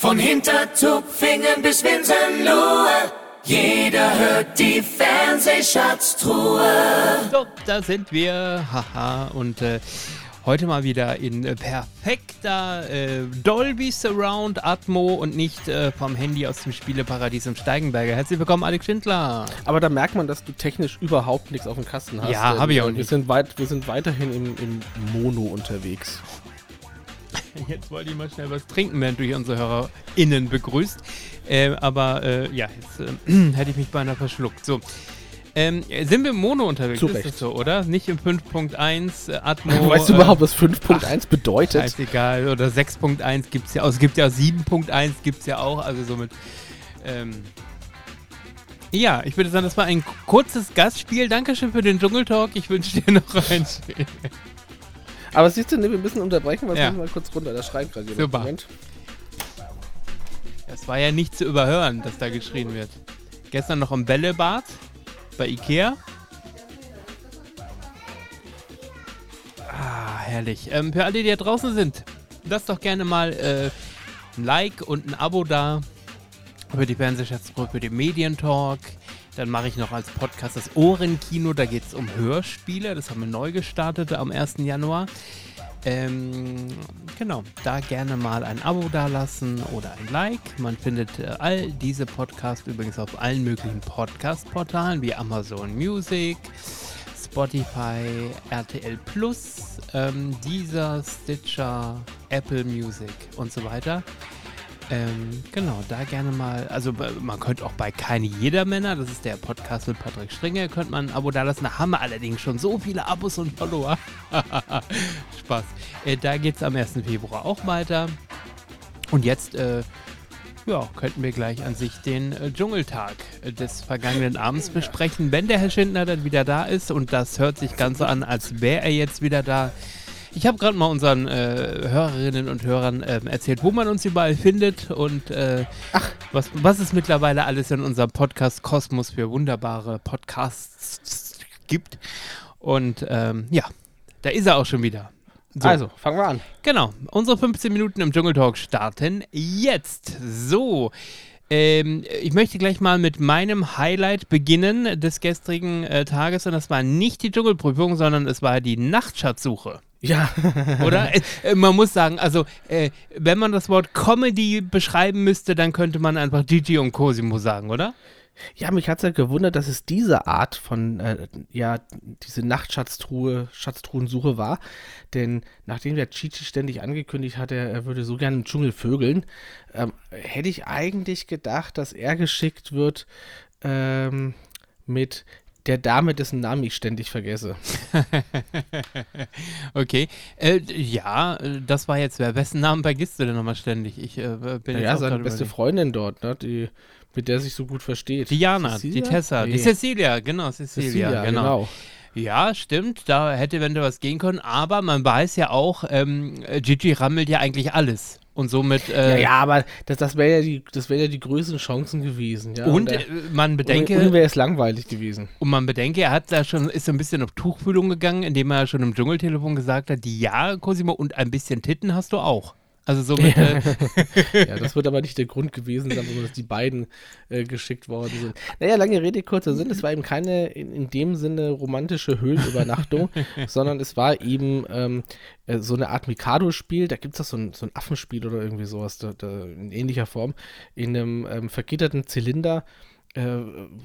Von Hintertupfingen bis Winsenlohe, jeder hört die Fernsehschatztruhe. So, da sind wir. Haha. Und äh, heute mal wieder in perfekter äh, Dolby Surround Atmo und nicht äh, vom Handy aus dem Spieleparadies im Steigenberger. Herzlich willkommen, Alex Schindler. Aber da merkt man, dass du technisch überhaupt nichts auf dem Kasten hast. Ja, denn, hab ich auch äh, nicht. Wir sind, weit, wir sind weiterhin im, im Mono unterwegs. Jetzt wollte ich mal schnell was trinken, während du hier unsere HörerInnen begrüßt. Äh, aber äh, ja, jetzt äh, hätte ich mich beinahe verschluckt. So. Ähm, sind wir im Mono unterwegs? Zu ist das so, oder? Nicht im 5.1 äh, Atmo. weißt du äh, überhaupt, was 5.1 bedeutet? Scheißegal. Oder 6.1 gibt es ja auch. Es gibt ja 7.1 gibt es ja auch. Also somit. Ähm, ja, ich würde sagen, das war ein kurzes Gastspiel. Dankeschön für den Dschungel Talk. Ich wünsche dir noch einen schönen. Aber siehst du, nee, wir müssen unterbrechen, weil Ja. wir müssen mal kurz runter. Da schreit gerade jemand. Super. Moment. Das war ja nicht zu überhören, dass da geschrien wird. Gestern noch im Bällebad bei Ikea. Ah, herrlich. Ähm, für alle, die da draußen sind, lasst doch gerne mal äh, ein Like und ein Abo da für die Fernsehschatzgruppe, für den Medientalk. Dann mache ich noch als Podcast das Ohrenkino. Da geht es um Hörspiele. Das haben wir neu gestartet am 1. Januar. Ähm, genau, da gerne mal ein Abo dalassen oder ein Like. Man findet äh, all diese Podcasts übrigens auf allen möglichen Podcast-Portalen wie Amazon Music, Spotify, RTL Plus, ähm, Deezer, Stitcher, Apple Music und so weiter. Ähm, genau, da gerne mal, also äh, man könnte auch bei Keine Jedermänner, das ist der Podcast mit Patrick Stringer, könnte man ein Abo dalassen. Da haben wir allerdings schon so viele Abos und Follower. Spaß. Äh, da geht es am 1. Februar auch weiter. Und jetzt, äh, ja, könnten wir gleich an sich den äh, Dschungeltag äh, des vergangenen Abends besprechen, wenn der Herr Schindler dann wieder da ist. Und das hört sich ganz so an, als wäre er jetzt wieder da. Ich habe gerade mal unseren äh, Hörerinnen und Hörern ähm, erzählt, wo man uns überall findet und äh, was, was es mittlerweile alles in unserem Podcast Kosmos für wunderbare Podcasts gibt. Und ähm, ja, da ist er auch schon wieder. So. Also, fangen wir an. Genau, unsere 15 Minuten im Dschungel Talk starten jetzt. So, ähm, ich möchte gleich mal mit meinem Highlight beginnen des gestrigen äh, Tages und das war nicht die Dschungelprüfung, sondern es war die Nachtschatzsuche. Ja. Oder? äh, äh, man muss sagen, also, äh, wenn man das Wort Comedy beschreiben müsste, dann könnte man einfach Gigi und Cosimo sagen, oder? Ja, mich hat es ja gewundert, dass es diese Art von, äh, ja, diese Nachtschatztruhe, Schatztruhensuche war. Denn nachdem der Chichi ständig angekündigt hat, er, er würde so gerne im Dschungel vögeln, ähm, hätte ich eigentlich gedacht, dass er geschickt wird ähm, mit der Dame, dessen Namen ich ständig vergesse. okay. Äh, ja, das war jetzt wer. Wessen Namen vergisst du denn nochmal ständig? Ich äh, bin jetzt Ja, auch seine beste. Freundin dort, ne, die, mit der sich so gut versteht. Diana, Cecilia? die Tessa, die Nee. Cecilia, genau, Cecilia, Cecilia, genau. genau. Ja, stimmt, da hätte eventuell was gehen können, aber man weiß ja auch, ähm, äh, Gigi rammelt ja eigentlich alles. Und somit, Ja, äh, ja, aber das, das wäre ja, die- das wär ja die größten Chancen gewesen. Ja? und er- äh, man bedenke, und, und wäre es langweilig gewesen. Und man bedenke, er hat da schon, ist so ein bisschen auf Tuchfühlung gegangen, indem er schon im Dschungeltelefon gesagt hat, ja, Cosimo, und ein bisschen Titten hast du auch. Also somit, äh, Ja, das wird aber nicht der Grund gewesen sein, warum dass die beiden äh, geschickt worden sind. Naja, lange Rede, kurzer Sinn. Es war eben keine in, in dem Sinne romantische Höhlenübernachtung, sondern es war eben ähm, äh, so eine Art Mikado-Spiel. Da gibt es so ein, so ein Affenspiel oder irgendwie sowas da, da, in ähnlicher Form. In einem ähm, vergitterten Zylinder äh,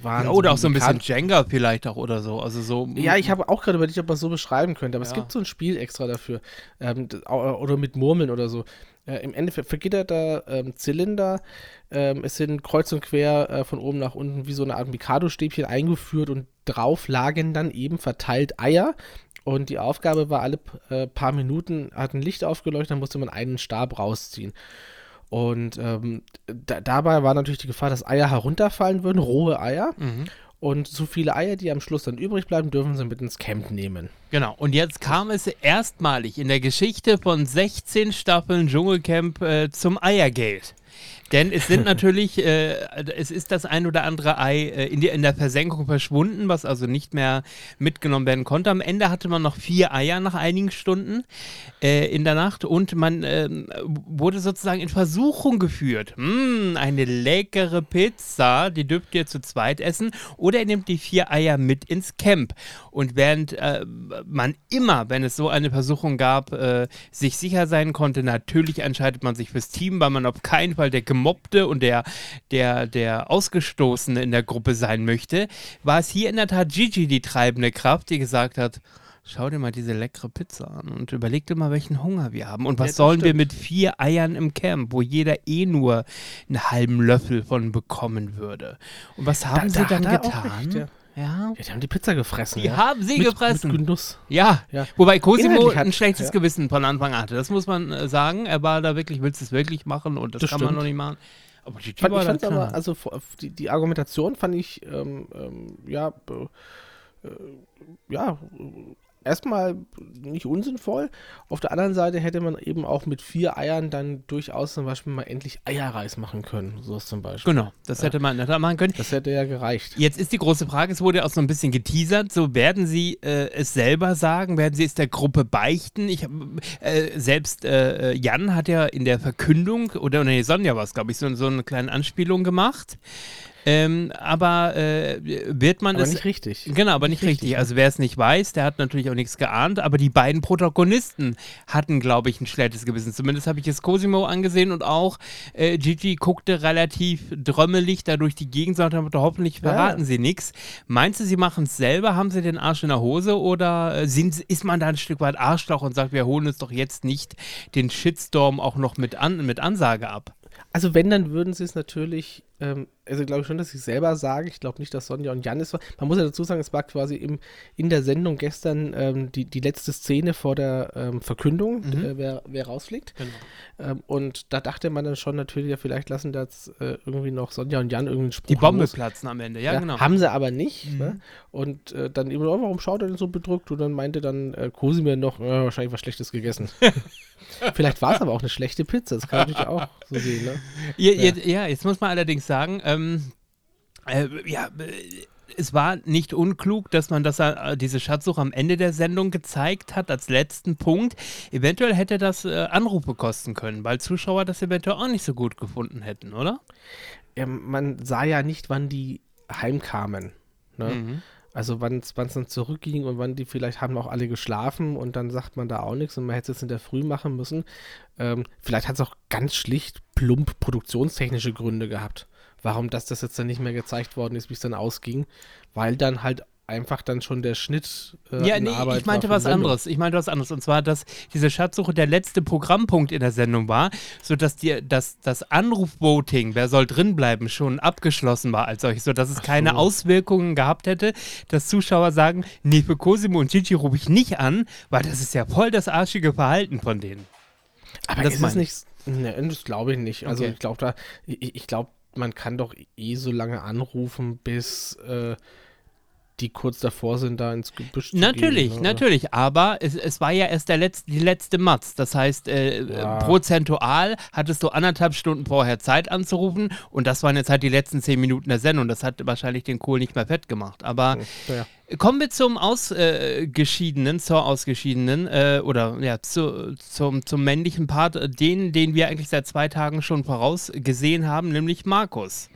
waren. ja, oder auch so ein bisschen Jenga vielleicht auch oder so. Also so. Ja, ich habe auch gerade überlegt, ob man es so beschreiben könnte, aber es Ja. gibt so ein Spiel extra dafür. Ähm, au- oder mit Murmeln oder so. Äh, Im Endeffekt vergitterter ähm, Zylinder. Ähm, es sind kreuz und quer äh, von oben nach unten wie so eine Art Mikado-Stäbchen eingeführt und drauf lagen dann eben verteilt Eier. Und die Aufgabe war, alle äh, paar Minuten hat ein Licht aufgeleuchtet, dann musste man einen Stab rausziehen. Und ähm, da, dabei war natürlich die Gefahr, dass Eier herunterfallen würden, rohe Eier. Mhm. Und so viele Eier, die am Schluss dann übrig bleiben, dürfen sie mit ins Camp nehmen. Genau, und jetzt kam es erstmalig in der Geschichte von 16 Staffeln Dschungelcamp äh, zum Eiergeld. Denn es sind natürlich, äh, es ist das ein oder andere Ei äh, in, die, in der Versenkung verschwunden, was also nicht mehr mitgenommen werden konnte. Am Ende hatte man noch vier Eier nach einigen Stunden äh, in der Nacht und man ähm, wurde sozusagen in Versuchung geführt. Hm, eine leckere Pizza, die dürft ihr zu zweit essen oder ihr nehmt die vier Eier mit ins Camp. Und während äh, man immer, wenn es so eine Versuchung gab, äh, sich sicher sein konnte, natürlich entscheidet man sich fürs Team, weil man auf keinen Fall der Gemobbte und der, der, der Ausgestoßene in der Gruppe sein möchte, war es hier in der Tat Gigi die treibende Kraft, die gesagt hat, schau dir mal diese leckere Pizza an und überleg dir mal, welchen Hunger wir haben. Und was Ja, sollen wir stimmt. mit vier Eiern im Camp, wo jeder eh nur einen halben Löffel von bekommen würde? Und was haben sie da dann getan? recht, ja. Ja. Ja, die haben die Pizza gefressen. Die ja. haben sie mit, gefressen. Mit Genuss. Ja. Ja. wobei Cosimo hat- ein schlechtes. Gewissen von Anfang an hatte. Das muss man äh, sagen. Er war da wirklich, willst du es wirklich machen? Und das, Das kann man stimmt. noch nicht machen. Aber Gigi Fand, war ich aber, also die, die Argumentation fand ich, ähm, ähm, ja, äh, ja, erstmal nicht unsinnvoll. Auf der anderen Seite hätte man eben auch mit vier Eiern dann durchaus zum Beispiel mal endlich Eierreis machen können. So ist zum Beispiel. Genau, das hätte man Tat machen können. Das hätte ja gereicht. Jetzt ist die große Frage, es wurde auch so ein bisschen geteasert, so werden Sie äh, es selber sagen, werden Sie es der Gruppe beichten? Ich hab, äh, selbst äh, Jan hat ja in der Verkündung, oder nee, Sonja war es, glaube ich, so, so eine kleine Anspielung gemacht. Ähm, aber äh, wird man Aber es. nicht richtig. Genau, aber nicht richtig. richtig, Also wer es nicht weiß, der hat natürlich auch nichts geahnt. Aber die beiden Protagonisten hatten, glaube ich, ein schlechtes Gewissen. Zumindest habe ich es Cosimo angesehen und auch äh, Gigi guckte relativ drömmelig da durch die Gegend, sagte hoffentlich verraten ja. sie nichts. Meinst du, sie machen es selber? Haben sie den Arsch in der Hose? Oder äh, sind, ist man da ein Stück weit Arschloch und sagt, wir holen uns doch jetzt nicht den Shitstorm auch noch mit, an, mit Ansage ab? Also wenn, dann würden sie es natürlich, ähm, also glaube ich schon, dass es selber sagen. Ich glaube nicht, dass Sonja und Jan es war. Man muss ja dazu sagen, es war quasi im, in der Sendung gestern ähm, die, die letzte Szene vor der ähm, Verkündung, Mhm. äh, wer, wer rausfliegt. Ähm, und da dachte man dann schon natürlich, ja, vielleicht lassen da jetzt äh, irgendwie noch Sonja und Jan irgendeinen Spruch Die Bombe los. platzen am Ende, ja, Ja, genau. Haben sie aber nicht. Mhm. Ne? Und äh, dann eben, oh, warum schaut er denn so bedrückt? Und dann meinte dann äh, Cosimo noch, äh, wahrscheinlich was Schlechtes gegessen. Vielleicht war es aber auch eine schlechte Pizza. Das kann natürlich auch so sehen. Ne? Ja, Ja. Jetzt, ja, jetzt muss man allerdings sagen, ähm, äh, ja, äh, es war nicht unklug, dass man das, äh, diese Schatzsuche am Ende der Sendung gezeigt hat, als letzten Punkt. Eventuell hätte das äh, Anrufe kosten können, weil Zuschauer das eventuell auch nicht so gut gefunden hätten, oder? ähm, man sah ja nicht, wann die heimkamen. Ne? Mhm. Also wann es dann zurückging und wann die vielleicht haben auch alle geschlafen und dann sagt man da auch nichts und man hätte es jetzt in der Früh machen müssen. Ähm, vielleicht hat es auch ganz schlicht plump produktionstechnische Gründe gehabt, warum das, das jetzt dann nicht mehr gezeigt worden ist, wie es dann ausging, weil dann halt einfach dann schon der Schnitt äh, Ja, nee, Arbeit ich meinte was Sendung. anderes. Ich meinte was anderes. Und zwar, dass diese Schatzsuche der letzte Programmpunkt in der Sendung war, sodass die, dass das Anrufvoting, wer soll drinbleiben, schon abgeschlossen war als solches, sodass es keine so. Auswirkungen gehabt hätte, dass Zuschauer sagen, nee, für Cosimo und Gigi rufe ich nicht an, weil das ist ja voll das arschige Verhalten von denen. Aber Das ist es nicht. Ne, das glaube ich nicht. Also Okay. ich glaube da, ich, ich glaube, man kann doch eh so lange anrufen, bis äh, die kurz davor sind, da ins Gebüsch zu Natürlich, gehen. ne? natürlich, aber es, es war ja erst der letzte, die letzte Matz. Das heißt, äh, Ja. äh, prozentual hattest du anderthalb Stunden vorher Zeit anzurufen und das waren jetzt halt die letzten zehn Minuten der Sendung. Das hat wahrscheinlich den Kohl nicht mehr fett gemacht. Aber Naja. kommen wir zum Ausgeschiedenen, zur Ausgeschiedenen äh, oder ja, zu, zum, zum männlichen Part, äh, den, den wir eigentlich seit zwei Tagen schon vorausgesehen haben, nämlich Markus.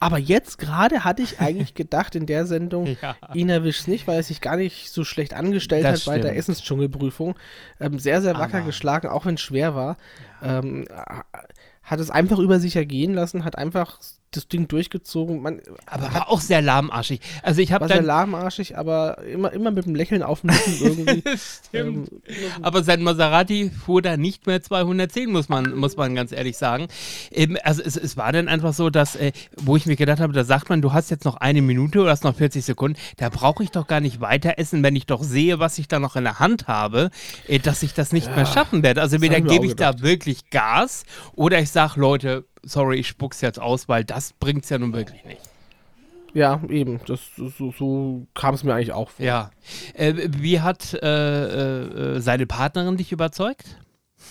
Aber jetzt gerade hatte ich eigentlich gedacht, in der Sendung, Ja. ihn erwischt nicht, weil er sich gar nicht so schlecht angestellt Das hat bei der stimmt. Essensdschungelprüfung. Ähm, sehr, sehr wacker Aber- geschlagen, auch wenn es schwer war. Ähm, hat es einfach über sich ergehen lassen, hat einfach das Ding durchgezogen. Man, Aber war auch sehr lahmarschig. Also ich habe sehr lahmarschig, aber immer, immer mit einem Lächeln auf dem Lippen irgendwie. Stimmt. Ähm, Aber sein Maserati fuhr da nicht mehr 210, muss man, muss man ganz ehrlich sagen. Ähm, also es, es war dann einfach so, dass, äh, wo ich mir gedacht habe, da sagt man, du hast jetzt noch eine Minute oder hast noch 40 Sekunden, da brauche ich doch gar nicht weiter essen, wenn ich doch sehe, was ich da noch in der Hand habe, äh, dass ich das nicht mehr schaffen werde. Also entweder gebe ich da wirklich Gas oder ich sage, Leute, sorry, ich spuck's jetzt aus, weil das bringt's ja nun wirklich nicht. Ja, eben. Das, so so kam es mir eigentlich auch vor. Ja. Äh, wie hat äh, äh, seine Partnerin dich überzeugt?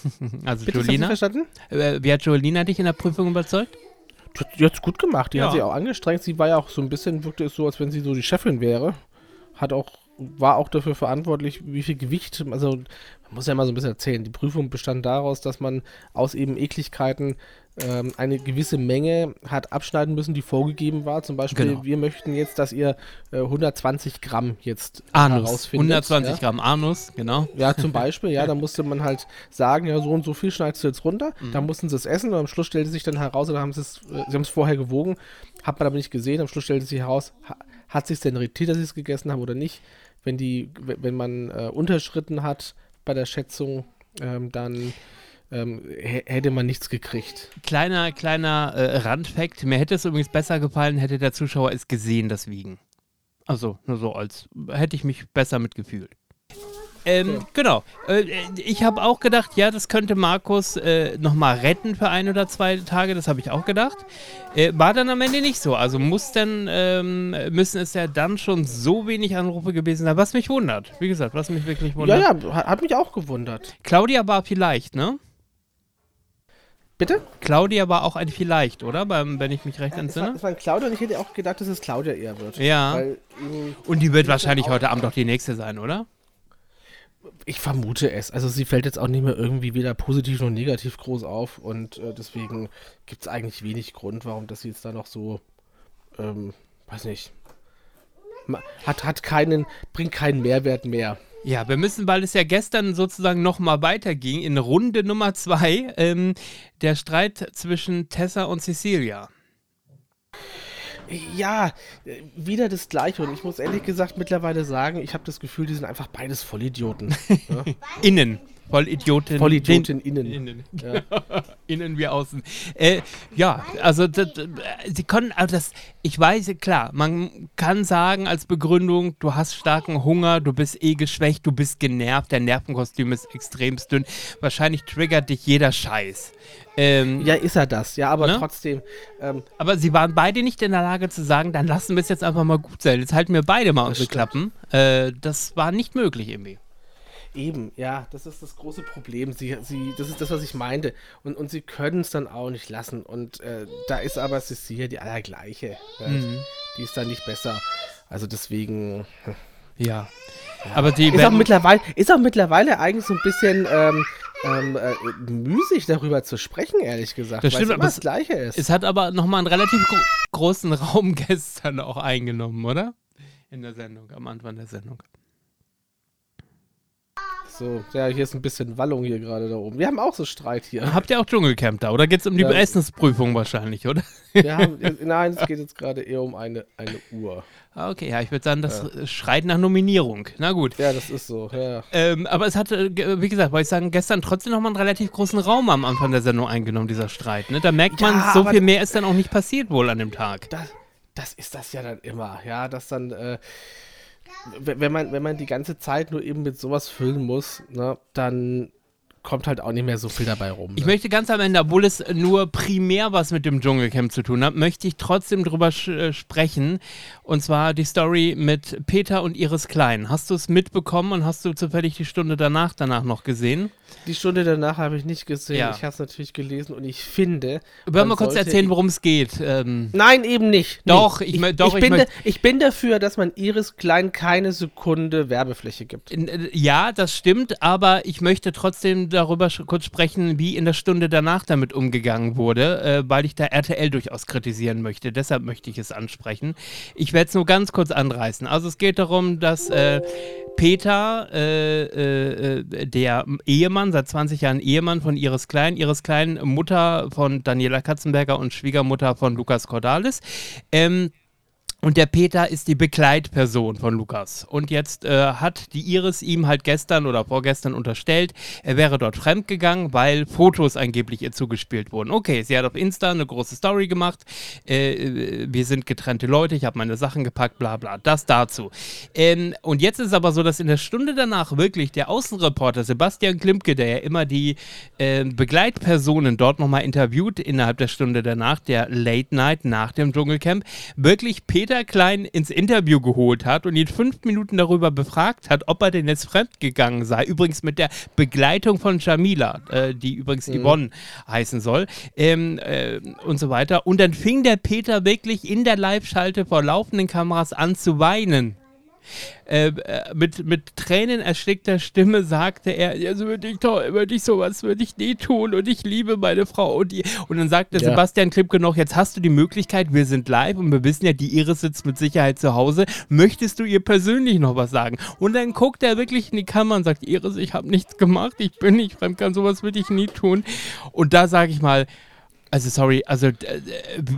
also Bitte, Jolina? verstanden? Äh, wie hat Jolina dich in der Prüfung überzeugt? die hat's gut gemacht. Die Ja. hat sich auch angestrengt. Sie war ja auch so ein bisschen, wirkte es so, als wenn sie so die Chefin wäre. Hat auch, war auch dafür verantwortlich, wie viel Gewicht, also man muss ja mal so ein bisschen erzählen. Die Prüfung bestand daraus, dass man aus eben Ekligkeiten ähm, eine gewisse Menge hat abschneiden müssen, die vorgegeben war. Zum Beispiel, Genau. wir möchten jetzt, dass ihr äh, 120 Gramm jetzt Anus. herausfindet. 120 ja? Gramm Anus, genau. Ja, zum Beispiel, ja, da musste man halt sagen, ja, so und so viel schneidest du jetzt runter. Da mussten sie es essen und am Schluss stellte sich dann heraus, oder haben sie es, äh, sie haben es vorher gewogen, hat man aber nicht gesehen, am Schluss stellte sich heraus, ha, hat sich denn irritiert, dass sie es gegessen haben oder nicht. Wenn die, wenn man äh, unterschritten hat bei der Schätzung, ähm, dann ähm, hä- hätte man nichts gekriegt. Kleiner, kleiner äh, Randfact. Mir hätte es übrigens besser gefallen, hätte der Zuschauer es gesehen, das Wiegen. Also, nur so als hätte ich mich besser mitgefühlt. Ähm, Genau. Äh, ich habe auch gedacht, ja, das könnte Markus äh, nochmal retten für ein oder zwei Tage. Das habe ich auch gedacht. Äh, war dann am Ende nicht so. Also muss dann, ähm, müssen es ja dann schon so wenig Anrufe gewesen sein, was mich wundert. Wie gesagt, was mich wirklich Ja, wundert. ja, hat, hat mich auch gewundert. Claudia war vielleicht, ne? Bitte? Claudia war auch ein vielleicht, oder? Beim, wenn ich mich recht Es war, entsinne. es war ein Claudia und ich hätte auch gedacht, dass es Claudia eher wird. Ja. Weil, ähm, Und die wird wahrscheinlich heute Abend auch die nächste sein, oder? Ich vermute es. Also sie fällt jetzt auch nicht mehr irgendwie weder positiv noch negativ groß auf und äh, deswegen gibt es eigentlich wenig Grund, warum das jetzt da noch so, ähm, weiß nicht, hat, hat keinen, bringt keinen Mehrwert mehr. Ja, wir müssen, weil es ja gestern sozusagen nochmal weiterging, in Runde Nummer zwei, ähm, der Streit zwischen Tessa und Cecilia. Ja, äh, wieder das Gleiche und ich muss ehrlich gesagt mittlerweile sagen, ich habe das Gefühl, die sind einfach beides Vollidioten. ja? Innen. Vollidiotin. Vollidiotin innen. Innen. Ja. Innen wie außen. Äh, ja, also das, sie können, also das, ich weiß, klar, man kann sagen als Begründung, du hast starken Hunger, du bist eh geschwächt, du bist genervt, der Nervenkostüm ist extremst dünn. Wahrscheinlich triggert dich jeder Scheiß. Ähm, Ja, ist er das, ja, aber Ne? trotzdem, ähm, Aber sie waren beide nicht in der Lage zu sagen, dann lassen wir es jetzt einfach mal gut sein. Jetzt halten wir beide mal unsere stimmt. Klappen. Äh, das war nicht möglich irgendwie. Eben, ja, das ist das große Problem. Sie, sie, das ist das, was ich meinte. Und, und sie können es dann auch nicht lassen. Und äh, da ist aber Cecilia die allergleiche. Ja, Mhm. Die ist dann nicht besser. Also deswegen. Ja. Aber die Ist auch, mittlerweile, ist auch mittlerweile eigentlich so ein bisschen ähm, ähm, äh, müßig darüber zu sprechen, ehrlich gesagt. Das weil stimmt, es immer aber das Gleiche ist. es hat aber nochmal einen relativ gro großen Raum gestern auch eingenommen, oder? In der Sendung, am Anfang der Sendung. So, ja, hier ist ein bisschen Wallung hier gerade da oben. Wir haben auch so Streit hier. Habt ihr auch Dschungelcamp da? Oder geht es um die Ja. Essensprüfung wahrscheinlich, oder? Haben, nein, es geht jetzt gerade eher um eine, eine Uhr. Ah, Okay, ja, ich würde sagen, das äh, schreit nach Nominierung. Na gut. Ja, das ist so, ja. Ähm, aber es hatte, ge- wie gesagt, wollte ich sagen, gestern trotzdem nochmal einen relativ großen Raum am Anfang der Sendung eingenommen, dieser Streit. Ne? Da merkt Ja, man, so aber- viel mehr ist dann auch nicht passiert wohl an dem Tag. das, das ist das ja dann immer, ja, dass dann, äh, wenn man, wenn man die ganze Zeit nur eben mit sowas füllen muss, ne, dann kommt halt auch nicht mehr so viel dabei rum. Ich ne? möchte ganz am Ende, obwohl es nur primär was mit dem Dschungelcamp zu tun hat, möchte ich trotzdem drüber sch äh, sprechen. Und zwar die Story mit Peter und Iris Klein. Hast du es mitbekommen und hast du zufällig die Stunde danach danach noch gesehen? Die Stunde danach habe ich nicht gesehen. Ja. Ich habe es natürlich gelesen und ich finde. Wir man mal kurz erzählen, worum es geht. Ähm, Nein, eben nicht. Doch, Nee. ich mö- doch, ich bin, da, ich bin dafür, dass man Iris Klein keine Sekunde Werbefläche gibt. äh, ja, das stimmt, aber ich möchte trotzdem darüber kurz sprechen, wie in der Stunde danach damit umgegangen wurde, äh, weil ich da RTL durchaus kritisieren möchte. Deshalb möchte ich es ansprechen. Ich werde es nur ganz kurz anreißen. Also es geht darum, dass äh, Peter, äh, äh, äh, der Ehemann, seit 20 Jahren Ehemann von Iris Klein, Iris Klein, Mutter von Daniela Katzenberger und Schwiegermutter von Lukas Cordalis, ähm, und der Peter ist die Begleitperson von Lukas. Und jetzt äh, hat die Iris ihm halt gestern oder vorgestern unterstellt, er wäre dort fremdgegangen, weil Fotos angeblich ihr zugespielt wurden. Okay, sie hat auf Insta eine große Story gemacht. Äh, wir sind getrennte Leute, ich habe meine Sachen gepackt, bla bla. Das dazu. Ähm, und jetzt ist aber so, dass in der Stunde danach wirklich der Außenreporter Sebastian Klimke, der ja immer die äh, Begleitpersonen dort nochmal interviewt innerhalb der Stunde danach, der Late Night nach dem Dschungelcamp, wirklich Peter Peter Klein ins Interview geholt hat und ihn fünf Minuten darüber befragt hat, ob er denn jetzt fremdgegangen sei. Übrigens mit der Begleitung von Jamila, äh, die übrigens Mhm. Yvonne heißen soll, ähm, äh, und so weiter. Und dann fing der Peter wirklich in der Live-Schalte vor laufenden Kameras an zu weinen. Äh, äh, mit, mit Tränen erstickter Stimme sagte er, ja, so würde ich doch, würde ich sowas würde ich nie tun und ich liebe meine Frau und die. Und dann sagte Ja. Sebastian Klipke noch, jetzt hast du die Möglichkeit, wir sind live und wir wissen ja, die Iris sitzt mit Sicherheit zu Hause. Möchtest du ihr persönlich noch was sagen? Und dann guckt er wirklich in die Kamera und sagt, Iris, ich habe nichts gemacht, ich bin nicht fremdgegangen, sowas würde ich nie tun. Und da sage ich mal, also sorry, also äh,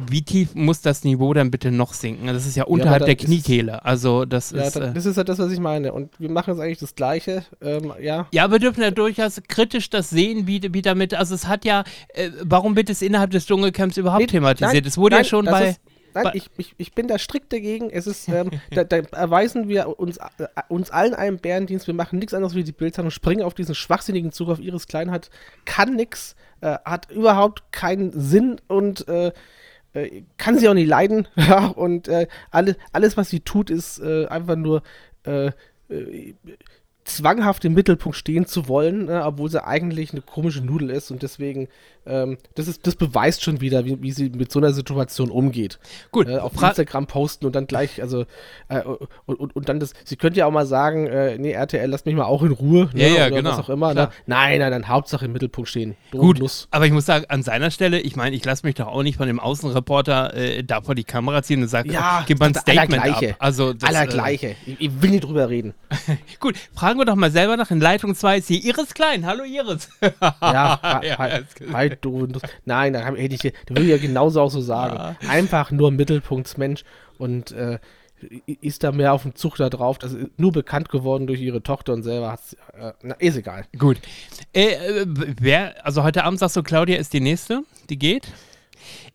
wie tief muss das Niveau dann bitte noch sinken? Das ist ja unterhalb dann der Kniekehle. Also das Ja, ist. da- Äh, das ist ja das, was ich meine. Und wir machen jetzt eigentlich das Gleiche. Ähm, ja, ja, wir dürfen ja durchaus kritisch das sehen, wie, wie damit. Also es hat ja, äh, warum wird es innerhalb des Dschungelcamps überhaupt Nee, thematisiert? nein, es wurde nein, ja schon bei. Ist, nein, ich, ich, ich bin da strikt dagegen. Es ist, ähm, da, da erweisen wir uns, äh, uns allen einen Bärendienst. Wir machen nichts anderes wie die Bildzeitung, springen auf diesen schwachsinnigen Zug auf Iris Klein, hat, kann nix, äh, hat überhaupt keinen Sinn und äh, äh, kann sie auch nicht leiden. ja, und äh, alle, alles, was sie tut, ist äh, einfach nur zwanghaft im Mittelpunkt stehen zu wollen, äh, obwohl sie eigentlich eine komische Nudel ist und deswegen, ähm, das, ist, das beweist schon wieder, wie, wie sie mit so einer Situation umgeht. Gut, Äh, auf Fra- Instagram posten und dann gleich, also, äh, und, und, und dann das, sie könnte ja auch mal sagen, äh, nee, RTL, lasst mich mal auch in Ruhe, ne, Ja, ja, oder genau, was auch immer. Ne? Nein, nein, nein, Hauptsache im Mittelpunkt stehen. Drum Gut, Nuss. aber ich muss sagen, an seiner Stelle, ich meine, ich lasse mich doch auch nicht von dem Außenreporter äh, da vor die Kamera ziehen und sage, Ja, gib mal ein Statement ab. Allergleiche. Also das, Allergleiche. Ich, ich will nicht drüber reden. Äh, gut, fragen wir doch mal selber nach. In Leitung 2 ist hier Iris Klein. Hallo Iris. Ja, Ja, gut. hi, du. Nein, da hätte ich, da würde ich ja genauso auch so sagen. Einfach nur Mittelpunktsmensch und äh, ist da mehr auf dem Zug da drauf. Das ist nur bekannt geworden durch ihre Tochter und selber hat äh, na, ist egal. Gut. Äh, äh, wer, also heute Abend sagst du, Claudia ist die nächste, die geht.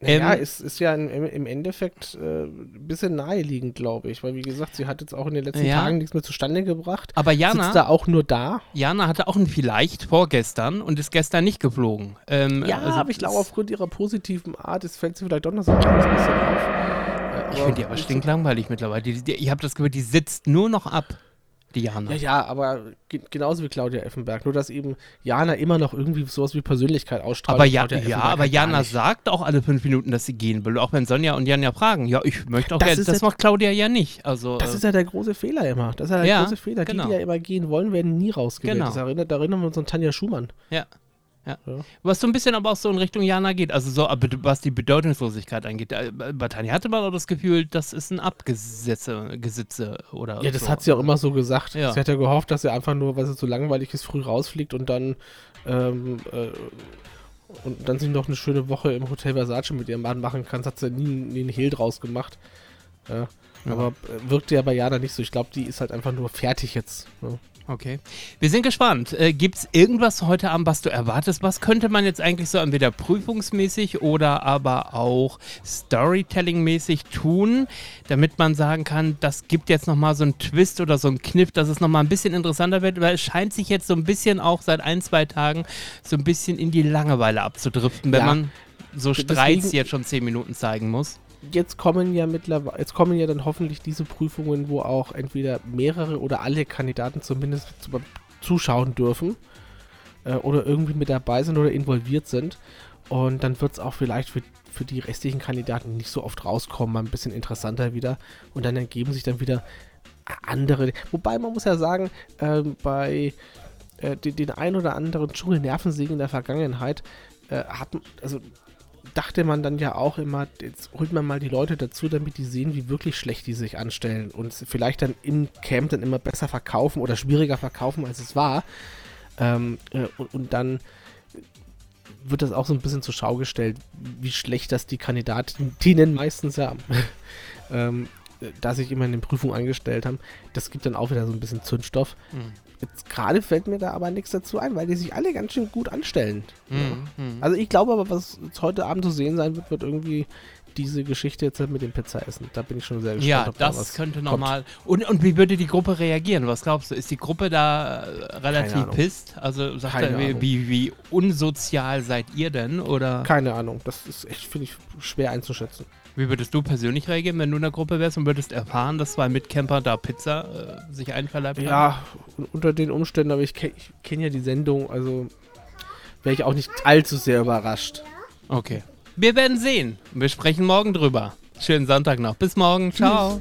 Ja, Ähm, es ist ja im, Endeffekt äh, ein bisschen naheliegend, glaube ich, weil wie gesagt, sie hat jetzt auch in den letzten Ja. Tagen nichts mehr zustande gebracht. Aber Sitzt Jana, da auch nur da. Jana hatte auch ein Vielleicht vorgestern und ist gestern nicht geflogen. Ähm, Ja, also aber ich glaube, aufgrund ihrer positiven Art, es fällt sie vielleicht doch noch so ein bisschen auf. Äh, Ich finde die aber stinklangweilig mittlerweile. Die, die, ich habe das Gefühl, die sitzt nur noch ab, die Jana. Ja, ja, aber ge genauso wie Claudia Effenberg. Nur, dass eben Jana immer noch irgendwie sowas wie Persönlichkeit ausstrahlt. Aber ja, ja, aber halt Jana sagt auch alle fünf Minuten, dass sie gehen will. Auch wenn Sonja und Janja fragen. Ja, ich möchte auch Das gerne. ist Das ja- macht Claudia ja nicht. Also, Das äh, ist ja der große Fehler immer. Das ist ja der Ja, große Fehler. genau. Die, die ja immer gehen wollen, werden nie rausgewählt. Genau. Das erinnert, da erinnern wir uns an Tanja Schumann. ja. Ja. Ja. Was so ein bisschen aber auch so in Richtung Jana geht, also so, aber was die Bedeutungslosigkeit angeht. Äh, Bei Tanja hatte man auch das Gefühl, das ist ein Abgesetze Gesitze oder Ja, das so. hat sie auch immer so gesagt. Ja. Sie hat ja gehofft, dass sie einfach nur, weil es so langweilig ist, früh rausfliegt und dann ähm, äh, und dann sich noch eine schöne Woche im Hotel Versace mit ihrem Mann machen kann. Das hat sie nie, nie einen Hehl draus gemacht. Ja. Ja. Aber äh, wirkte ja bei Jana nicht so. Ich glaube, die ist halt einfach nur fertig jetzt. ne? Okay. Wir sind gespannt. Äh, Gibt es irgendwas heute Abend, was du erwartest? Was könnte man jetzt eigentlich so entweder prüfungsmäßig oder aber auch Storytelling-mäßig tun, damit man sagen kann, das gibt jetzt nochmal so einen Twist oder so einen Kniff, dass es nochmal ein bisschen interessanter wird, weil es scheint sich jetzt so ein bisschen auch seit ein, zwei Tagen so ein bisschen in die Langeweile abzudriften, wenn Ja. man so Deswegen- Streits jetzt schon zehn Minuten zeigen muss. Jetzt kommen ja mittlerweile, jetzt kommen ja dann hoffentlich diese Prüfungen, wo auch entweder mehrere oder alle Kandidaten zumindest zu, zuschauen dürfen äh, oder irgendwie mit dabei sind oder involviert sind. Und dann wird es auch vielleicht für, für die restlichen Kandidaten nicht so oft rauskommen, mal ein bisschen interessanter wieder. Und dann ergeben sich dann wieder andere. Wobei man muss ja sagen, ähm, bei äh, den, den ein oder anderen Dschungel-Nervensägen in der Vergangenheit äh, hat, also dachte man dann ja auch immer, jetzt holt man mal die Leute dazu, damit die sehen, wie wirklich schlecht die sich anstellen und vielleicht dann im Camp dann immer besser verkaufen oder schwieriger verkaufen, als es war. Ähm, äh, und, und dann wird das auch so ein bisschen zur Schau gestellt, wie schlecht das die Kandidatinnen meistens ja, ähm, äh, da sich immer in den Prüfungen angestellt haben. Das gibt dann auch wieder so ein bisschen Zündstoff. Jetzt gerade fällt mir da aber nichts dazu ein, weil die sich alle ganz schön gut anstellen. Ja. Mhm. Also ich glaube aber, was heute Abend zu sehen sein wird, wird irgendwie diese Geschichte jetzt mit dem Pizza essen. Da bin ich schon sehr gespannt. Ja, ob da das was könnte nochmal. Und, und wie würde die Gruppe reagieren? Was glaubst du? Ist die Gruppe da äh, relativ pisst? Also sagt Keine er, wie, wie, wie unsozial seid ihr denn? Oder Keine Ahnung. Das ist echt, finde ich, schwer einzuschätzen. Wie würdest du persönlich reagieren, wenn du in der Gruppe wärst und würdest erfahren, dass zwei Mitcamper da Pizza äh, sich einverleibt haben? Ja, unter den Umständen, aber ich, ke- ich kenne ja die Sendung, also wäre ich auch nicht allzu sehr überrascht. Okay. Wir werden sehen. Wir sprechen morgen drüber. Schönen Sonntag noch. Bis morgen. Ciao.